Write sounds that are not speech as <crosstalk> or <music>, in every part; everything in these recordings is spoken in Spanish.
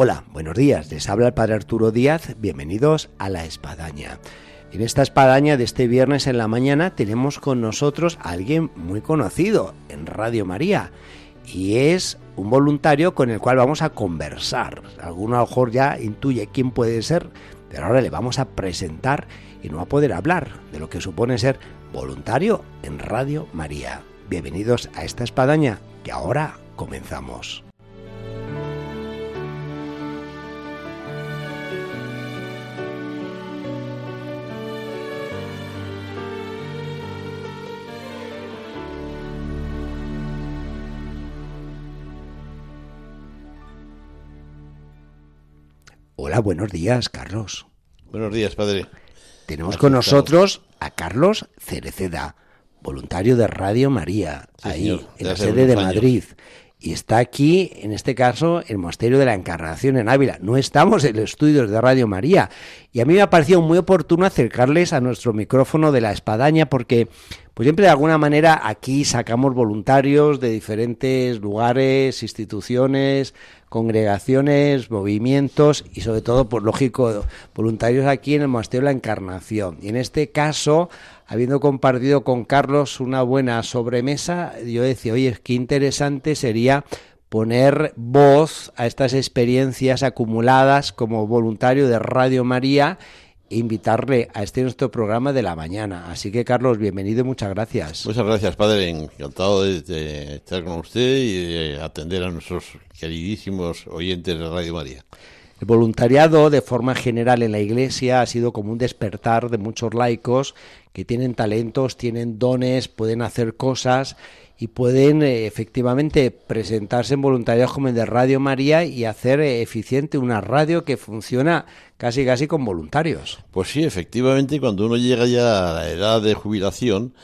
Hola, buenos días. Les habla el Padre Arturo Díaz. Bienvenidos a La Espadaña. En esta espadaña de este viernes en la mañana tenemos con nosotros a alguien muy conocido en Radio María y es un voluntario con el cual vamos a conversar. Alguno a lo mejor ya intuye quién puede ser, pero ahora le vamos a presentar y no a poder hablar de lo que supone ser voluntario en Radio María. Bienvenidos a esta espadaña que ahora comenzamos. Buenos días, Carlos. Buenos días, padre. Tenemos con nosotros a Carlos Cereceda, voluntario de Radio María, Sí, ahí, señor, en la sede de años. Madrid. Y está aquí, en este caso, el Monasterio de la Encarnación en Ávila. No estamos en los estudios de Radio María. Y a mí me ha parecido muy oportuno acercarles a nuestro micrófono de la espadaña porque, pues siempre de alguna manera aquí sacamos voluntarios de diferentes lugares, instituciones, congregaciones, movimientos y sobre todo, pues lógico, voluntarios aquí en el Monasterio de la Encarnación. Y en este caso, habiendo compartido con Carlos una buena sobremesa, yo decía, oye, qué interesante sería poner voz a estas experiencias acumuladas como voluntario de Radio María invitarle a este nuestro programa de la mañana. Así que, Carlos, bienvenido y muchas gracias. Muchas gracias, padre. Encantado de, de estar con usted y de atender a nuestros queridísimos oyentes de Radio María. El voluntariado, de forma general en la Iglesia, ha sido como un despertar de muchos laicos que tienen talentos, tienen dones, pueden hacer cosas y pueden eh, efectivamente presentarse en voluntariados como el de Radio María y hacer eh, eficiente una radio que funciona casi casi con voluntarios. Pues sí, efectivamente, cuando uno llega ya a la edad de jubilación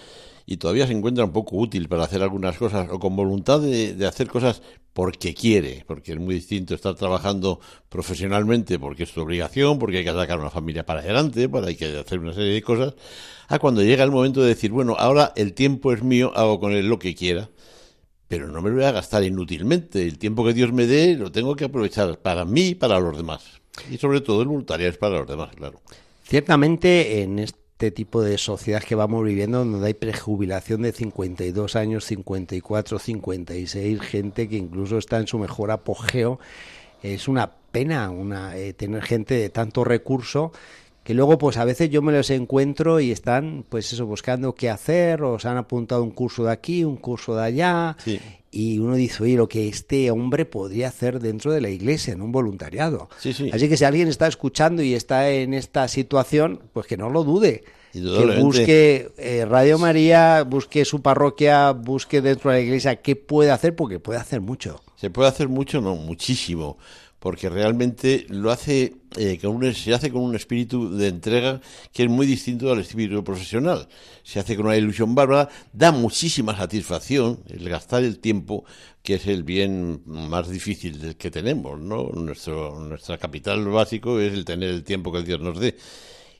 y todavía se encuentra un poco útil para hacer algunas cosas o con voluntad de, hacer cosas porque quiere, porque es muy distinto estar trabajando profesionalmente porque es tu obligación, porque hay que sacar una familia para adelante, para hay que hacer una serie de cosas, a cuando llega el momento de decir, bueno, ahora el tiempo es mío, hago con él lo que quiera, pero no me lo voy a gastar inútilmente. El tiempo que Dios me dé lo tengo que aprovechar para mí y para los demás. Y sobre todo el voluntariado es para los demás, claro. Ciertamente en este tipo de sociedad que vamos viviendo, donde hay prejubilación de 52 años, 54, 56, gente que incluso está en su mejor apogeo, es una pena una, eh, tener gente de tanto recurso que luego pues a veces yo me los encuentro y están pues eso buscando qué hacer o se han apuntado un curso de aquí, un curso de allá Sí. y uno dice, oye, lo que este hombre podría hacer dentro de la iglesia, en un voluntariado. Sí, sí. Así que si alguien está escuchando y está en esta situación, pues que no lo dude. Que busque eh, Radio María, busque su parroquia, busque dentro de la iglesia qué puede hacer, porque puede hacer mucho. Se puede hacer mucho, no, muchísimo, porque realmente lo hace, eh, con un, se hace con un espíritu de entrega que es muy distinto al espíritu profesional. Se hace con una ilusión bárbara, da muchísima satisfacción el gastar el tiempo, que es el bien más difícil que tenemos, ¿no? Nuestro, nuestra capital básico es el tener el tiempo que Dios nos dé.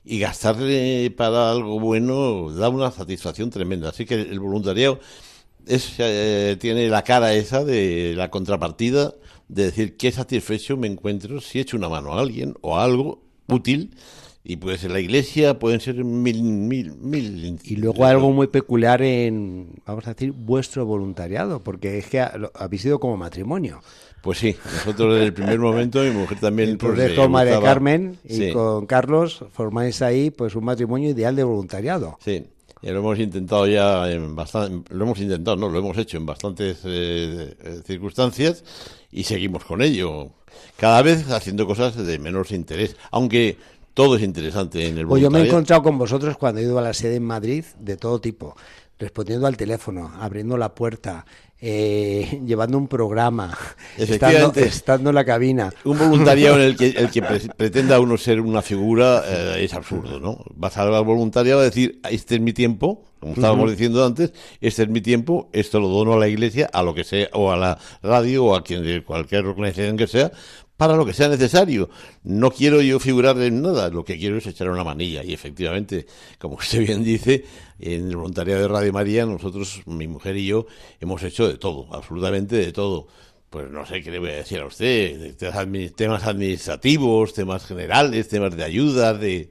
Y gastarle para algo bueno da una satisfacción tremenda. Así que el voluntariado es, eh, tiene la cara esa de la contrapartida de decir qué satisfecho me encuentro si echo una mano a alguien o a algo útil y puede ser la iglesia, pueden ser mil, mil, mil. Y luego algo muy peculiar en, vamos a decir, vuestro voluntariado, porque es que ha- lo- habéis sido como matrimonio. Pues sí, nosotros desde el primer momento, mi mujer también. El pues, le María Carmen y Sí. con Carlos formáis ahí pues un matrimonio ideal de voluntariado. Sí, y lo hemos intentado ya en bastante, lo hemos intentado, no, lo hemos hecho en bastantes eh, eh, circunstancias y seguimos con ello. Cada vez haciendo cosas de menos interés, aunque todo es interesante en el Pues yo me he voluntariado. encontrado con vosotros cuando he ido a la sede en Madrid de todo tipo. respondiendo al teléfono, abriendo la puerta, eh, <laughs> llevando un programa, <laughs> estando, estando en la cabina. Un voluntariado en el que, el que <laughs> pre- pretenda uno ser una figura eh, es absurdo, ¿no? Vas al voluntariado a decir, este es mi tiempo, como estábamos diciendo antes, este es mi tiempo, esto lo dono a la iglesia, a lo que sea, o a la radio, o a quien de cualquier organización que sea, para lo que sea necesario. No quiero yo figurar en nada, lo que quiero es echar una manilla. Y efectivamente, como usted bien dice, en el voluntariado de Radio María, nosotros, mi mujer y yo, hemos hecho de todo, absolutamente de todo pues no sé qué le voy a decir a usted, temas admi- temas administrativos, temas generales, temas de ayuda, de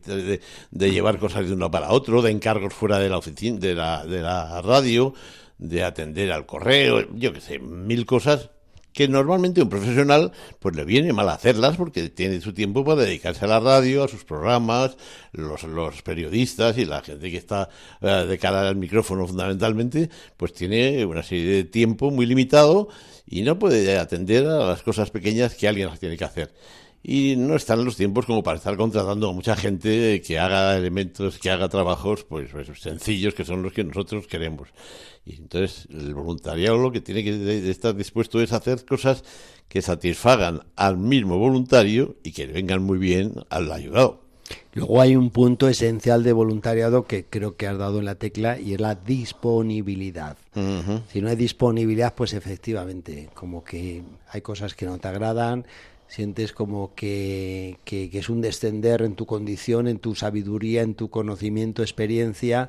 llevar cosas de uno para otro, de encargos fuera de la oficina, de la, de la radio, de atender al correo, yo qué sé, mil cosas que normalmente un profesional pues le viene mal hacerlas porque tiene su tiempo para dedicarse a la radio, a sus programas, los, los periodistas y la gente que está eh, de cara al micrófono fundamentalmente, pues tiene una serie de tiempo muy limitado y no puede atender a las cosas pequeñas que alguien las tiene que hacer. Y no están los tiempos como para estar contratando a mucha gente que haga elementos, que haga trabajos pues, pues, sencillos que son los que nosotros queremos. Y entonces el voluntariado lo que tiene que estar dispuesto es hacer cosas que satisfagan al mismo voluntario y que vengan muy bien al ayudado. Luego hay un punto esencial de voluntariado que creo que has dado en la tecla y es la disponibilidad. Si no hay disponibilidad, pues efectivamente, como que hay cosas que no te agradan, sientes como que, que- que es un descender en tu condición, en tu sabiduría, en tu conocimiento, experiencia,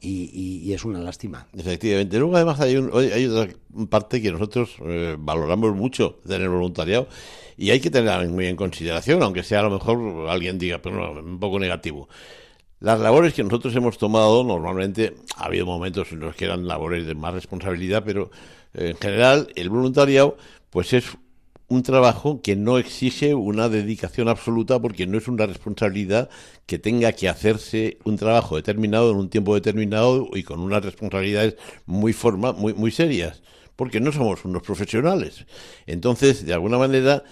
y, y- y es una lástima. Efectivamente. Luego, además, hay, un- hay otra parte que nosotros eh, valoramos mucho de tener voluntariado y hay que tenerla muy en consideración, aunque sea a lo mejor alguien diga, pero no, un poco negativo. Las labores que nosotros hemos tomado, normalmente ha habido momentos en los que eran labores de más responsabilidad, pero eh, en general el voluntariado, pues es un trabajo que no exige una dedicación absoluta porque no es una responsabilidad que tenga que hacerse un trabajo determinado en un tiempo determinado y con unas responsabilidades muy forma, muy, muy serias, porque no somos unos profesionales. Entonces, de alguna manera,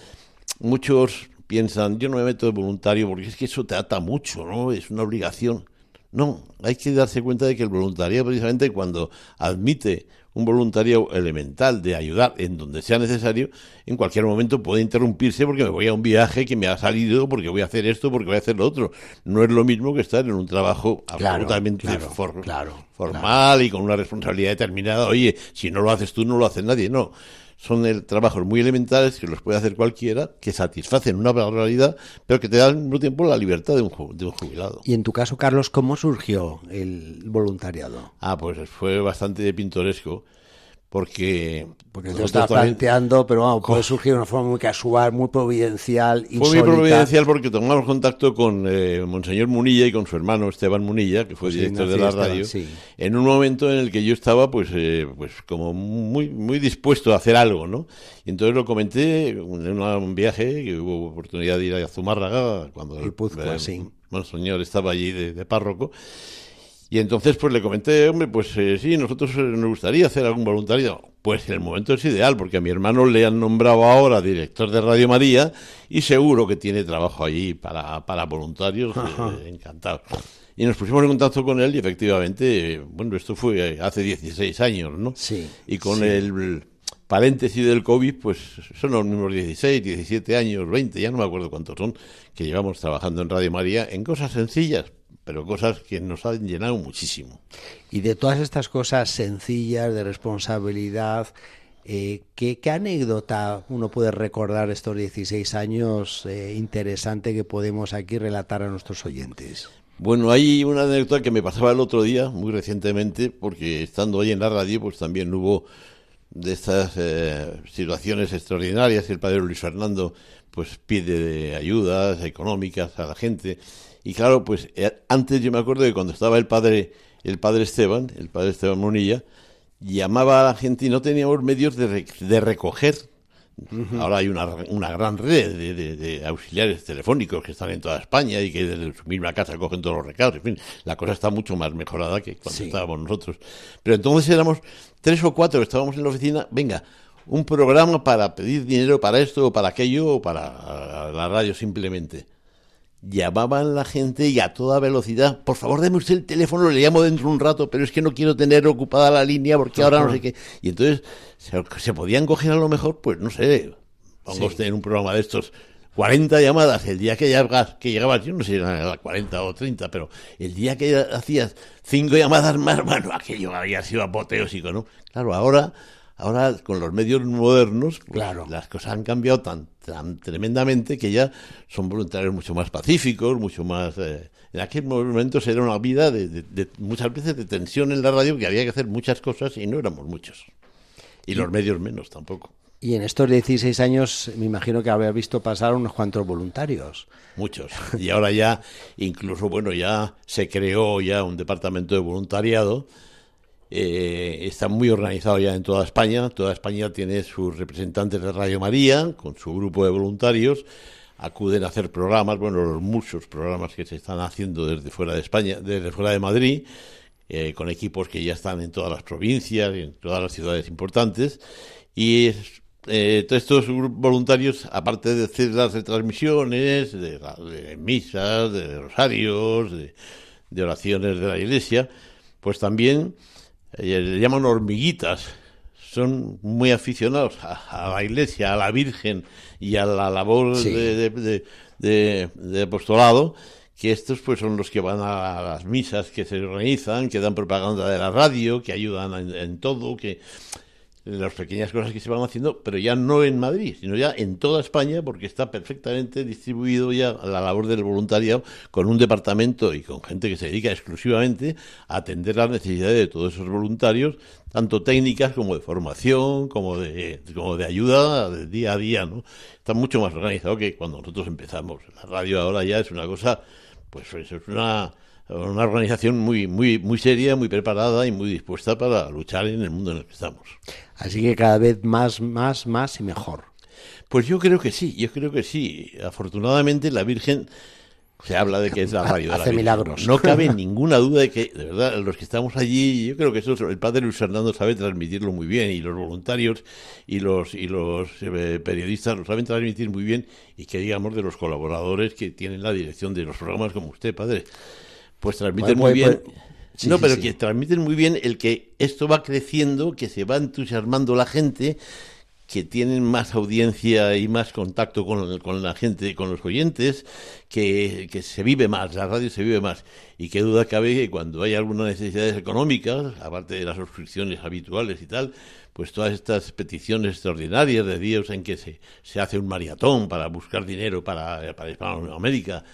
muchos piensan, yo no me meto de voluntario porque es que eso te ata mucho, ¿no? Es una obligación. No, hay que darse cuenta de que el voluntariado, precisamente cuando admite un voluntario elemental de ayudar en donde sea necesario, en cualquier momento puede interrumpirse porque me voy a un viaje que me ha salido, porque voy a hacer esto, porque voy a hacer lo otro. No es lo mismo que estar en un trabajo Claro, absolutamente claro, for- claro, formal y con una responsabilidad determinada. Oye, si no lo haces tú, no lo hace nadie. No. Son el, trabajos muy elementales que los puede hacer cualquiera, que satisfacen una barbaridad, pero que te dan al mismo tiempo la libertad de un, ju- de un jubilado. Y en tu caso, Carlos, ¿cómo surgió el voluntariado? Ah, pues fue bastante pintoresco, porque... Porque te lo estás planteando, pero vamos, puede surgir de una forma muy casual, muy providencial, Fue muy providencial porque tomamos contacto con eh, Monseñor Munilla y con su hermano Esteban Munilla, que fue José director de la Esteban, radio, sí. en un momento en el que yo estaba pues eh, pues como muy muy dispuesto a hacer algo, ¿no? Y entonces lo comenté en un viaje que hubo oportunidad de ir a Zumárraga cuando El Puzcoa, sí. Monseñor estaba allí de, de párroco. Y entonces pues le comenté, hombre, pues eh, sí, nosotros eh, nos gustaría hacer algún voluntariado. Pues el momento es ideal, porque a mi hermano le han nombrado ahora director de Radio María y seguro que tiene trabajo allí para, para voluntarios, eh, encantados. Y nos pusimos en contacto con él y efectivamente, bueno, esto fue hace 16 años, ¿no? Sí, Y con sí. el paréntesis del COVID, pues son los mismos 16, 17 años, 20, ya no me acuerdo cuántos son, que llevamos trabajando en Radio María en cosas sencillas, pero cosas que nos han llenado muchísimo. Y de todas estas cosas sencillas, de responsabilidad, eh, ¿qué, qué anécdota uno puede recordar estos 16 años eh, interesante que podemos aquí relatar a nuestros oyentes? Bueno, hay una anécdota que me pasaba el otro día, muy recientemente, porque estando hoy en la radio, pues también hubo de estas eh, situaciones extraordinarias que el padre Luis Fernando pues pide de ayudas económicas a la gente y claro pues eh, antes yo me acuerdo que cuando estaba el padre el padre Esteban el padre Esteban Monilla llamaba a la gente y no teníamos medios de, re- de recoger Ahora hay una, una gran red de, de- de auxiliares telefónicos que están en toda España y que desde su misma casa cogen todos los recados. En fin, la cosa está mucho más mejorada que cuando Sí. estábamos nosotros. Pero entonces éramos tres o cuatro que estábamos en la oficina. Venga, un programa para pedir dinero para esto o para aquello o para la radio simplemente. Llamaban la gente y a toda velocidad, por favor deme usted el teléfono, le llamo dentro de un rato, pero es que no quiero tener ocupada la línea porque ahora no sé qué. Y entonces se, podían coger a lo mejor, pues no sé, vamos a tener un programa de estos 40 llamadas el día que llegabas, que llegabas, yo no sé si eran 40 o 30, pero el día que hacías cinco llamadas más, <laughs> bueno, aquello había sido apoteósico, ¿no? Claro, ahora, ahora con los medios modernos, pues, claro. las cosas han cambiado tan, tan tremendamente que ya son voluntarios mucho más pacíficos, mucho más... Eh, en aquel momento era una vida de, muchas veces de tensión en la radio, que había que hacer muchas cosas y no éramos muchos. Y los medios menos tampoco. Y en estos 16 años me imagino que habría visto pasar unos cuantos voluntarios. Muchos. Y ahora ya, incluso, bueno, ya se creó ya un departamento de voluntariado. Eh, está muy organizado ya en toda España. Toda España tiene sus representantes de Radio María, con su grupo de voluntarios. Acuden a hacer programas, bueno, los muchos programas que se están haciendo desde fuera de España, desde fuera de Madrid, eh, con equipos que ya están en todas las provincias y en todas las ciudades importantes. Y eh, todos estos voluntarios, aparte de hacer las retransmisiones, de misas, de rosarios, de, oraciones de la iglesia, pues también eh, le llaman hormiguitas. Son muy aficionados a, la iglesia, a la Virgen y a la labor de, de, apostolado que estos pues son los que van a las misas que se organizan, que dan propaganda de la radio, que ayudan en todo, que las pequeñas cosas que se van haciendo, pero ya no en Madrid, sino ya en toda España, porque está perfectamente distribuido ya la labor del voluntariado con un departamento y con gente que se dedica exclusivamente a atender las necesidades de todos esos voluntarios, tanto técnicas como de formación, como de, como de ayuda de día a día, ¿no? Está mucho más organizado que cuando nosotros empezamos. La radio ahora ya es una cosa, pues es una una organización muy, muy, muy seria, muy preparada y muy dispuesta para luchar en el mundo en el que estamos. Así que cada vez más, más, más y mejor. Pues yo creo que sí, yo creo que sí. Afortunadamente la Virgen se habla de que es la <laughs> radio de Hace milagros. No cabe <laughs> ninguna duda de que, de verdad, los que estamos allí, yo creo que eso el padre Luis Fernando sabe transmitirlo muy bien y los voluntarios y los y los eh, periodistas lo saben transmitir muy bien y que digamos de los colaboradores que tienen la dirección de los programas como usted, padre pues transmiten muy bien. no, pero que transmiten muy bien el que esto va creciendo, que se va entusiasmando la gente, que tienen más audiencia y más contacto con, con la gente, con los oyentes, que, que, se vive más, la radio se vive más. Y qué duda cabe que cuando hay algunas necesidades económicas, aparte de las suscripciones habituales y tal, pues todas estas peticiones extraordinarias de días en que se, se hace un maratón para buscar dinero para, para Hispanoamérica,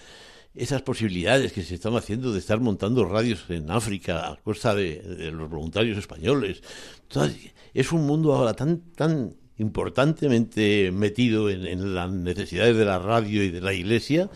esas posibilidades que se están haciendo de estar montando radios en África a costa de, los voluntarios españoles. es un mundo ahora tan, tan importantemente metido en, las necesidades de la radio y de la iglesia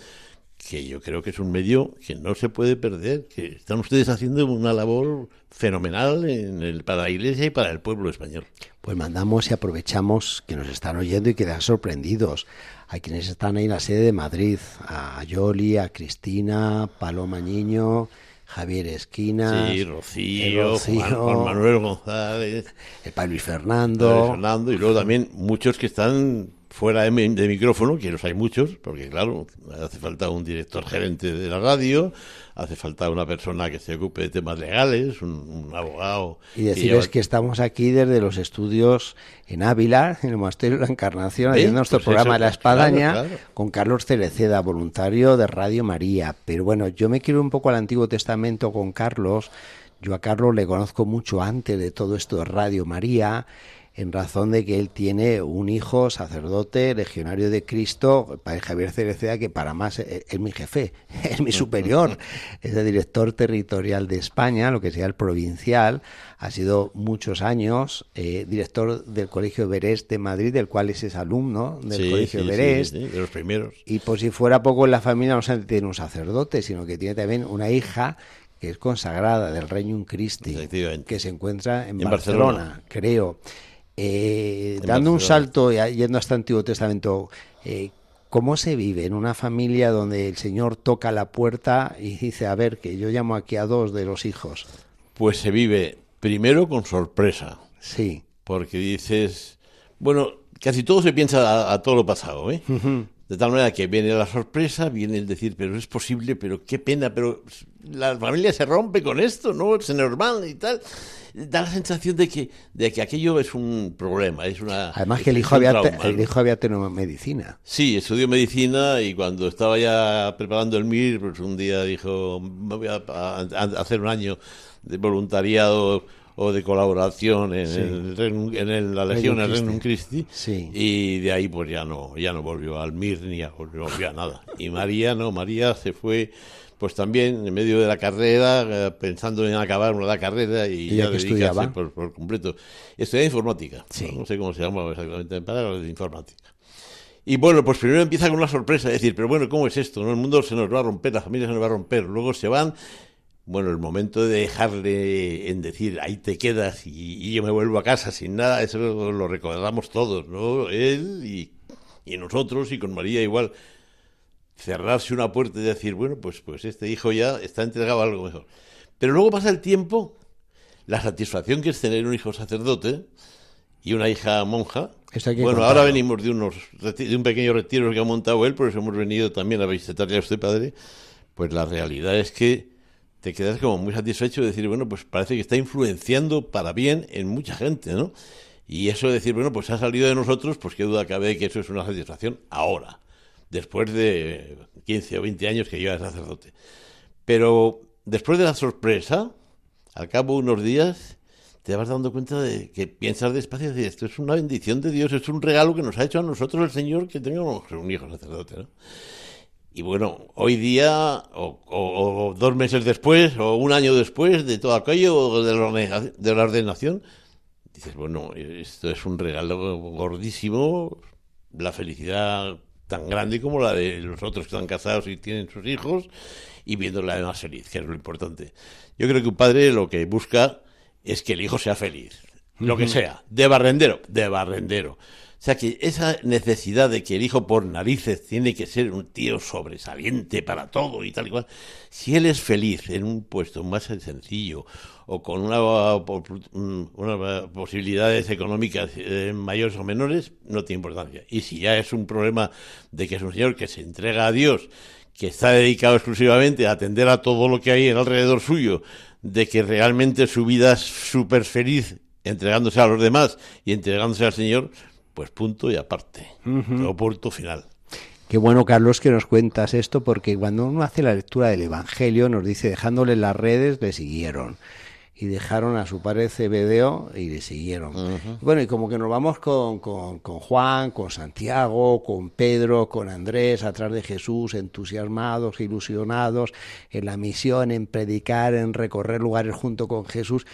que yo creo que es un medio que no se puede perder, que están ustedes haciendo una labor fenomenal en el, para la Iglesia y para el pueblo español. Pues mandamos y aprovechamos que nos están oyendo y quedan sorprendidos a quienes están ahí en la sede de Madrid, a Yoli, a Cristina, Paloma Niño, Javier Esquina, sí, Rocío, Juan, Manuel González, el padre Luis Fernando. Fernando, y luego también muchos que están fuera de, de, micrófono, que los hay muchos, porque claro, hace falta un director gerente de la radio, hace falta una persona que se ocupe de temas legales, un, abogado. Y decirles que, estamos aquí desde los estudios en Ávila, en el Monasterio de la Encarnación, haciendo nuestro pues programa de La Espadaña, con Carlos Cereceda, voluntario de Radio María. Pero bueno, yo me quiero un poco al Antiguo Testamento con Carlos. Yo a Carlos le conozco mucho antes de todo esto de Radio María en razón de que él tiene un hijo sacerdote, legionario de Cristo, Padre Javier Cereceda, que para más eh, es, mi jefe, <laughs> es mi superior, es el director territorial de España, lo que sea el provincial, ha sido muchos años eh, director del Colegio Berés de Madrid, del cual es alumno del Colegio sí, Berés. de los primeros. Y por si fuera poco en la familia, no solamente tiene un sacerdote, sino que tiene también una hija que es consagrada del Reino Christi, que se encuentra en, Barcelona, creo. Eh, dando un salto, yendo hasta Antiguo Testamento, eh, ¿cómo se vive en una familia donde el Señor toca la puerta y dice, a ver, que yo llamo aquí a dos de los hijos? Pues se vive primero con sorpresa. Sí. Porque dices, bueno, casi todo se piensa a, todo lo pasado, ¿eh? De tal manera que viene la sorpresa, viene el decir, pero es posible, pero qué pena, pero la familia se rompe con esto, ¿no? Es normal y tal. Da la sensación de que, de que aquello es un problema, es una... Además que el hijo, había, el hijo había tenido medicina. Sí, estudió medicina y cuando estaba ya preparando el MIR, pues un día dijo, me voy a hacer un año de voluntariado o de colaboración en, en, la Legión en Renum Christi y de ahí pues ya no ya no volvió al MIR ni a, volvió a nada y María no María se fue pues también en medio de la carrera eh, pensando en acabar la carrera y, ya dedicarse por, por, completo estudia informática ¿no? sé cómo se llama exactamente para de informática y bueno, pues primero empieza con una sorpresa, decir, pero bueno, ¿cómo es esto? ¿No? El mundo se nos va a romper, la familia se nos va a romper. Luego se van bueno, el momento de dejarle en decir, ahí te quedas y, yo me vuelvo a casa sin nada, eso lo, recordamos todos, ¿no? Él y, y, nosotros y con María igual. Cerrarse una puerta y decir, bueno, pues, pues este hijo ya está entregado a algo mejor. Pero luego pasa el tiempo, la satisfacción que es tener un hijo sacerdote y una hija monja. Bueno, ahora venimos de, unos, de un pequeño retiro que ha montado él, por eso hemos venido también a visitarle a usted, padre. Pues la realidad es que te quedas como muy satisfecho de decir, bueno, pues parece que está influenciando para bien en mucha gente, ¿no? Y eso de decir, bueno, pues ha salido de nosotros, pues qué duda cabe que eso es una satisfacción ahora, después de 15 o 20 años que lleva sacerdote. Pero después de la sorpresa, al cabo de unos días, te vas dando cuenta de que piensas despacio y esto es una bendición de Dios, es un regalo que nos ha hecho a nosotros el Señor que tengamos un hijo sacerdote, ¿no? Y bueno, hoy día, o, dos meses después, o un año después de todo aquello, de la, de la ordenación, dices, bueno, esto es un regalo gordísimo, la felicidad tan grande como la de los otros que están casados y tienen sus hijos, y viéndola más feliz, que es lo importante. Yo creo que un padre lo que busca es que el hijo sea feliz, lo que sea, de barrendero, de barrendero. O sea que esa necesidad de que el hijo por narices tiene que ser un tío sobresaliente para todo y tal y cual, si él es feliz en un puesto más sencillo o con una, unas posibilidades económicas eh, mayores o menores, no tiene importancia. Y si ya es un problema de que es un señor que se entrega a Dios, que está dedicado exclusivamente a atender a todo lo que hay alrededor suyo, de que realmente su vida es súper feliz entregándose a los demás y entregándose al Señor, pues punto y aparte. O punto final. Qué bueno, Carlos, que nos cuentas esto, porque cuando uno hace la lectura del Evangelio, nos dice, dejándole las redes, le siguieron y dejaron a su padre Cebedeo y le siguieron. Bueno, y como que nos vamos con, con, con, Juan, con Santiago, con Pedro, con Andrés, atrás de Jesús, entusiasmados, ilusionados en la misión, en predicar, en recorrer lugares junto con Jesús,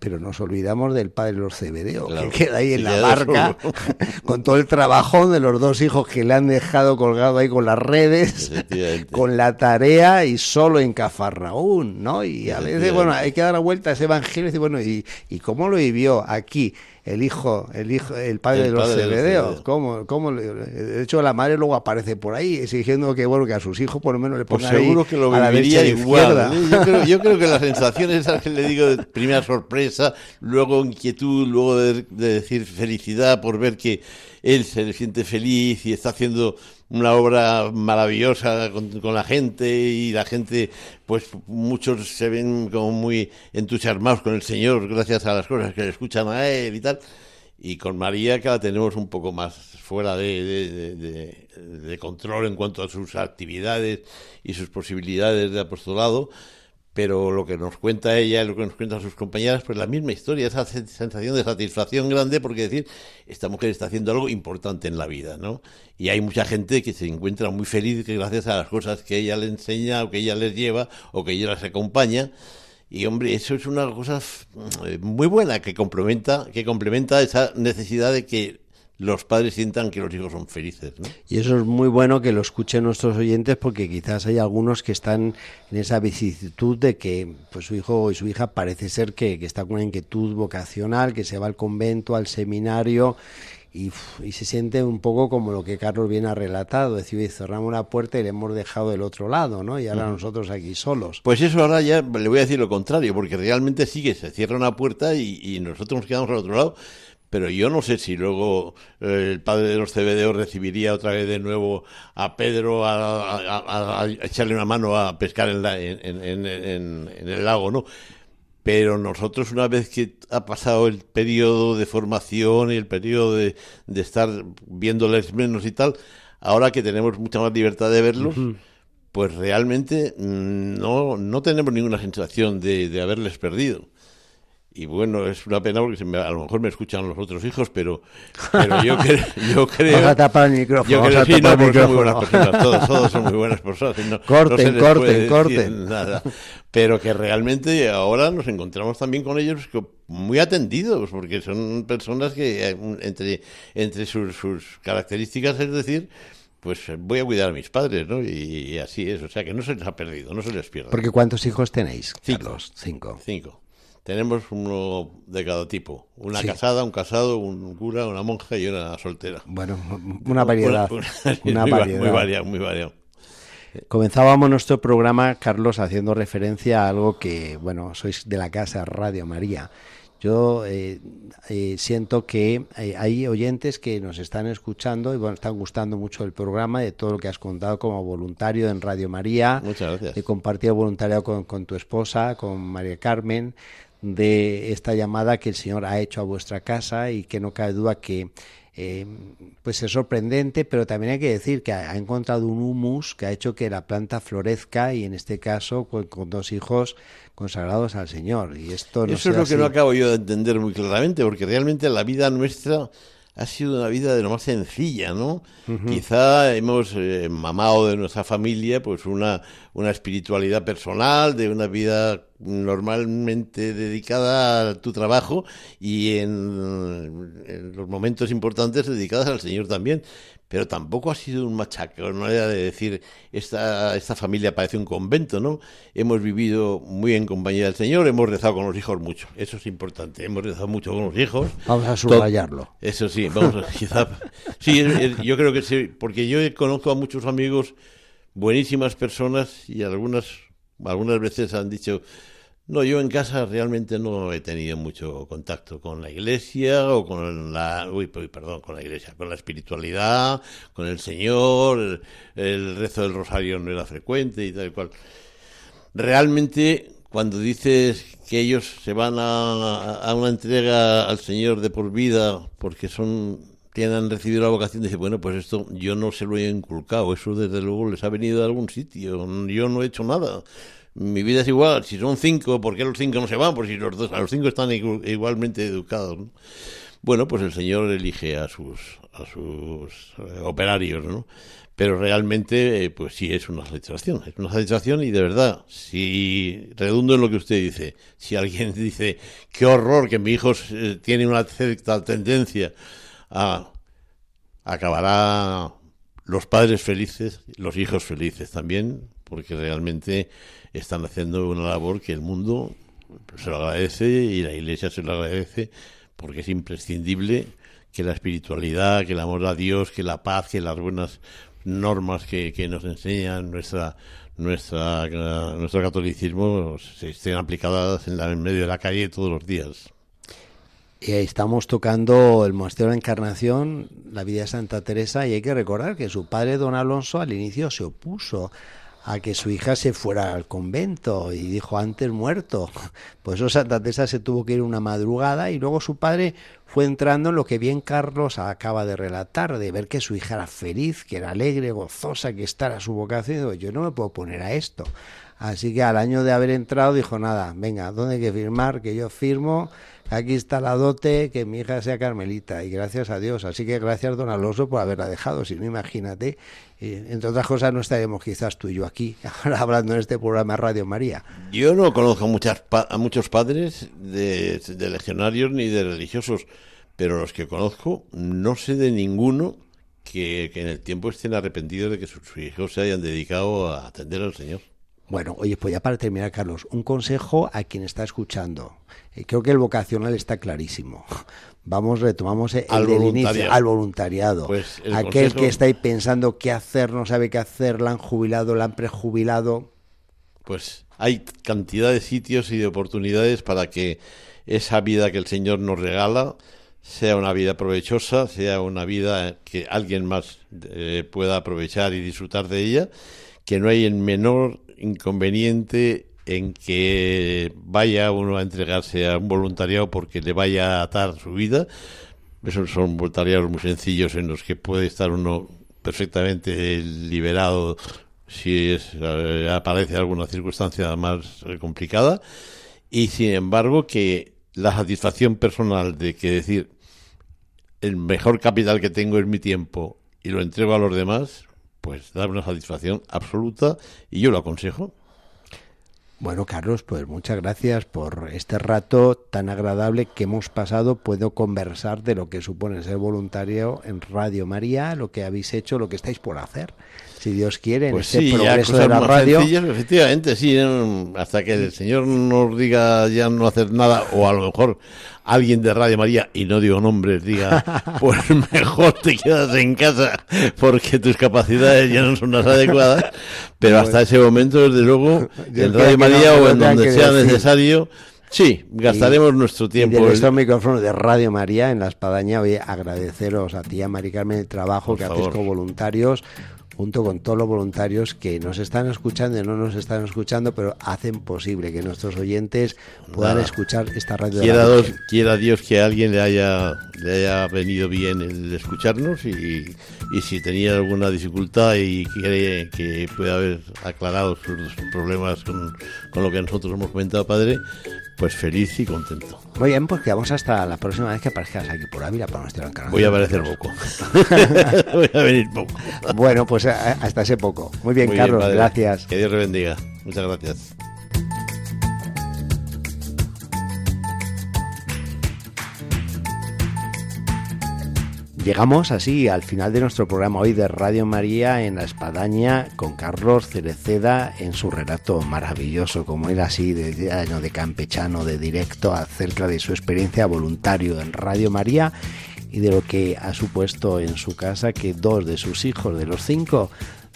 pero nos olvidamos del padre de los Cebedeo, que queda ahí en la barca <laughs> con todo el trabajo de los dos hijos que le han dejado colgado ahí con las redes, con la tarea y solo en Cafarnaún, ¿no? Y a veces, bueno, hay que dar la vuelta ese evangelio y bueno, ¿y, ¿y cómo lo vivió aquí el hijo, el hijo, el padre de los cebedeos? ¿Cómo, cómo, de hecho, la madre luego aparece por ahí exigiendo que bueno que a sus hijos por lo menos le pues pongan seguro que lo viviría igual. ¿eh? Yo, creo, yo creo que la sensación es que le digo de primera sorpresa, luego inquietud, luego de decir felicidad por ver que él se siente feliz y está haciendo una obra maravillosa con, la gente y la gente, pues muchos se ven como muy entusiasmados con el Señor gracias a las cosas que le escuchan a Él y tal. Y con María que la tenemos un poco más fuera de, de control en cuanto a sus actividades y sus posibilidades de apostolado, pero lo que nos cuenta ella, lo que nos cuentan sus compañeras, pues la misma historia, esa sensación de satisfacción grande porque decir, esta mujer está haciendo algo importante en la vida, ¿no? Y hay mucha gente que se encuentra muy feliz gracias a las cosas que ella le enseña o que ella les lleva o que ella les acompaña. Y hombre, eso es una cosa eh, muy buena que complementa, que complementa esa necesidad de que los padres sientan que los hijos son felices. ¿no? Y eso es muy bueno que lo escuchen nuestros oyentes porque quizás hay algunos que están en esa vicisitud de que pues su hijo y su hija parece ser que, que está con una inquietud vocacional, que se va al convento, al seminario y, y, se siente un poco como lo que Carlos viene ha relatado, decir, cerramos una puerta y le hemos dejado del otro lado, ¿no? Y ahora nosotros aquí solos. Pues eso ahora ya le voy a decir lo contrario, porque realmente sí que se cierra una puerta y, y nosotros nos quedamos al otro lado pero yo no sé si luego eh, el padre de los CBDO recibiría otra vez de nuevo a Pedro a, echarle una mano a pescar en, en, en, el lago, ¿no? Pero nosotros una vez que ha pasado el periodo de formación y el periodo de, de estar viéndoles menos y tal, ahora que tenemos mucha más libertad de verlos, pues realmente mm, no, no tenemos ninguna sensación de, de haberles perdido y bueno, es una pena porque a lo mejor me escuchan los otros hijos, pero, pero yo, creo, <laughs> yo creo... Vamos a tapar el micrófono. Yo creo, sí, no, el micrófono. son muy buenas personas, todos, todos son muy buenas personas. No, corten, no corten, corten. Nada. Pero que realmente ahora nos encontramos también con ellos muy atendidos, porque son personas que eh, entre, entre sus, sus características, es decir, pues voy a cuidar a mis padres, ¿no? Y, así es, o sea que no se les ha perdido, no se les pierde. Porque ¿cuántos hijos tenéis? Cinco. Cinco. Cinco. Tenemos uno de cada tipo. Una casada, un casado, un cura, una monja y una soltera. Bueno, una variedad. <laughs> Una, muy, variedad. Muy variado, muy variado. Comenzábamos nuestro programa, Carlos, haciendo referencia a algo que, bueno, sois de la casa Radio María. Yo eh, eh, siento que hay oyentes que nos están escuchando y bueno, están gustando mucho el programa, de todo lo que has contado como voluntario en Radio María. Muchas gracias. De compartir voluntariado con, con tu esposa, con María Carmen, de esta llamada que el Señor ha hecho a vuestra casa y que no cabe duda que eh, pues es sorprendente, pero también hay que decir que ha, encontrado un humus que ha hecho que la planta florezca y en este caso con, dos hijos consagrados al Señor. Y esto no Eso es lo que no acabo yo de entender muy claramente, porque realmente la vida nuestra ha sido una vida de lo más sencilla, ¿no? Quizá hemos eh, mamado de nuestra familia pues una, una espiritualidad personal, de una vida normalmente dedicada a tu trabajo y en, los momentos importantes dedicadas al Señor también. Pero tampoco ha sido un machaque, no era de decir, esta, esta familia parece un convento, ¿no? Hemos vivido muy en compañía del Señor, hemos rezado con los hijos mucho, eso es importante, hemos rezado mucho con los hijos. Vamos a subrayarlo. Eso sí, vamos a, <laughs> quizá, sí, yo creo que sí, porque yo conozco a muchos amigos, buenísimas personas y algunas, algunas veces han dicho, no, yo en casa realmente no he tenido mucho contacto con la iglesia o con la, uy, perdón, con la iglesia, con la espiritualidad, con el Señor, el, rezo del rosario no era frecuente y tal y cual. Realmente, cuando dices que ellos se van a, a una entrega al Señor de por vida porque son tienen recibido la vocación, dice, bueno, pues esto yo no se lo he inculcado, eso desde luego les ha venido de algún sitio, yo no he hecho nada mi vida es igual, si son cinco, ¿por qué los cinco no se van? Por si los dos, a los cinco están igualmente educados. Bueno, pues el Señor elige a sus, a sus eh, operarios, ¿no? Pero realmente, eh, pues sí, es una satisfacción, es una satisfacción y de verdad, si redundo en lo que usted dice, si alguien <laughs> dice, qué horror que mi hijo eh, tiene una cierta tendencia a acabará los padres felices, los hijos felices también, porque realmente están haciendo una labor que el mundo se lo agradece y la Iglesia se lo agradece porque es imprescindible que la espiritualidad, que el amor a Dios, que la paz, que las buenas normas que, que nos enseñan nuestra nuestra nuestro catolicismo se estén aplicadas en, la, en medio de la calle todos los días. Y estamos tocando el Monasterio de la Encarnación, la vida de Santa Teresa, y hay que recordar que su padre, don Alonso, al inicio se opuso a que su hija se fuera al convento y dijo antes muerto. <laughs> Pues eso Santa Teresa se tuvo que ir una madrugada y luego su padre fue entrando en lo que bien Carlos acaba de relatar, de ver que su hija era feliz, que era alegre, gozosa, que estaba su vocación. Yo no me puedo poner a esto. Así que al año de haber entrado dijo, nada, venga, ¿dónde hay que firmar? Que yo firmo aquí está la dote, que mi hija sea Carmelita, y gracias a Dios. Así que gracias, don Alonso, por haberla dejado. Si no, imagínate, eh, entre otras cosas, no estaremos quizás tú y yo aquí, <laughs> hablando en este programa Radio María. Yo no conozco muchas a muchos padres de, legionarios ni de religiosos, pero los que conozco, no sé de ninguno que, en el tiempo estén arrepentidos de que sus hijos se hayan dedicado a atender al Señor. Bueno, oye, pues ya para terminar, Carlos, un consejo a quien está escuchando. Eh, creo que el vocacional está clarísimo. <laughs> Vamos, retomamos el al del inicio, al voluntariado. Pues Aquel que está ahí pensando qué hacer, no sabe qué hacer, la han jubilado, la han prejubilado. Pues hay cantidad de sitios y de oportunidades para que esa vida que el Señor nos regala sea una vida provechosa, sea una vida que alguien más eh, pueda aprovechar y disfrutar de ella, que no hay el menor inconveniente en que vaya uno a entregarse a un voluntariado porque le vaya a atar su vida. Esos son voluntariados muy sencillos en los que puede estar uno perfectamente liberado si es, eh, aparece alguna circunstancia más eh, complicada y sin embargo que la satisfacción personal de que decir el mejor capital que tengo es mi tiempo y lo entrego a los demás, pues da una satisfacción absoluta y yo lo aconsejo. Bueno, Carlos, pues muchas gracias por este rato tan agradable que hemos pasado. Puedo conversar de lo que supone ser voluntario en Radio María, lo que habéis hecho, lo que estáis por hacer. Si Dios quiere, en Pues este sí, progreso cosas de la radio. efectivamente, sí, hasta que el Señor nos diga ya no hacer nada, o a lo mejor alguien de Radio María, y no digo nombres, diga, <laughs> pues mejor te quedas en casa porque tus capacidades ya no son las adecuadas, pero hasta ese momento, desde luego, en Radio que no o en donde sea decir. necesario, sí, gastaremos nuestro Y tiempo. de estos micrófonos de Radio María en La Espadaña, oye, agradeceros a ti y a Mari Carmen el trabajo Por que favor. hacéis como voluntarios, junto con todos los voluntarios que nos están escuchando y no nos están escuchando, pero hacen posible que nuestros oyentes puedan Nada. escuchar esta radio. de Quiera, la Dios, quiera Dios que a alguien le haya, le haya venido bien el escucharnos y, y si tenía alguna dificultad y quiere que pueda haber aclarado sus problemas con, con lo que nosotros hemos comentado, Padre, pues feliz y contento. Muy bien, pues quedamos hasta la próxima vez que aparezcas aquí por Ávila para nuestra encarnación. Voy a aparecer poco. <laughs> <laughs> Voy a venir poco. Bueno, pues hasta ese poco. Muy bien, Muy Carlos, gracias. Que Dios le bendiga. Muchas gracias. Llegamos así al final de nuestro programa hoy de Radio María en la Espadaña con Carlos Cereceda en su relato maravilloso, como él así de, de, de campechano, de directo, acerca de su experiencia voluntario en Radio María y de lo que ha supuesto en su casa que dos de sus hijos de los cinco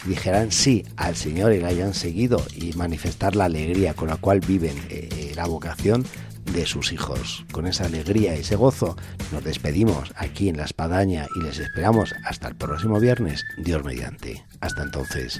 dijeran sí al Señor y le hayan seguido y manifestar la alegría con la cual viven eh, la vocación de sus hijos. Con esa alegría y ese gozo nos despedimos aquí en la espadaña y les esperamos hasta el próximo viernes, Dios mediante. Hasta entonces.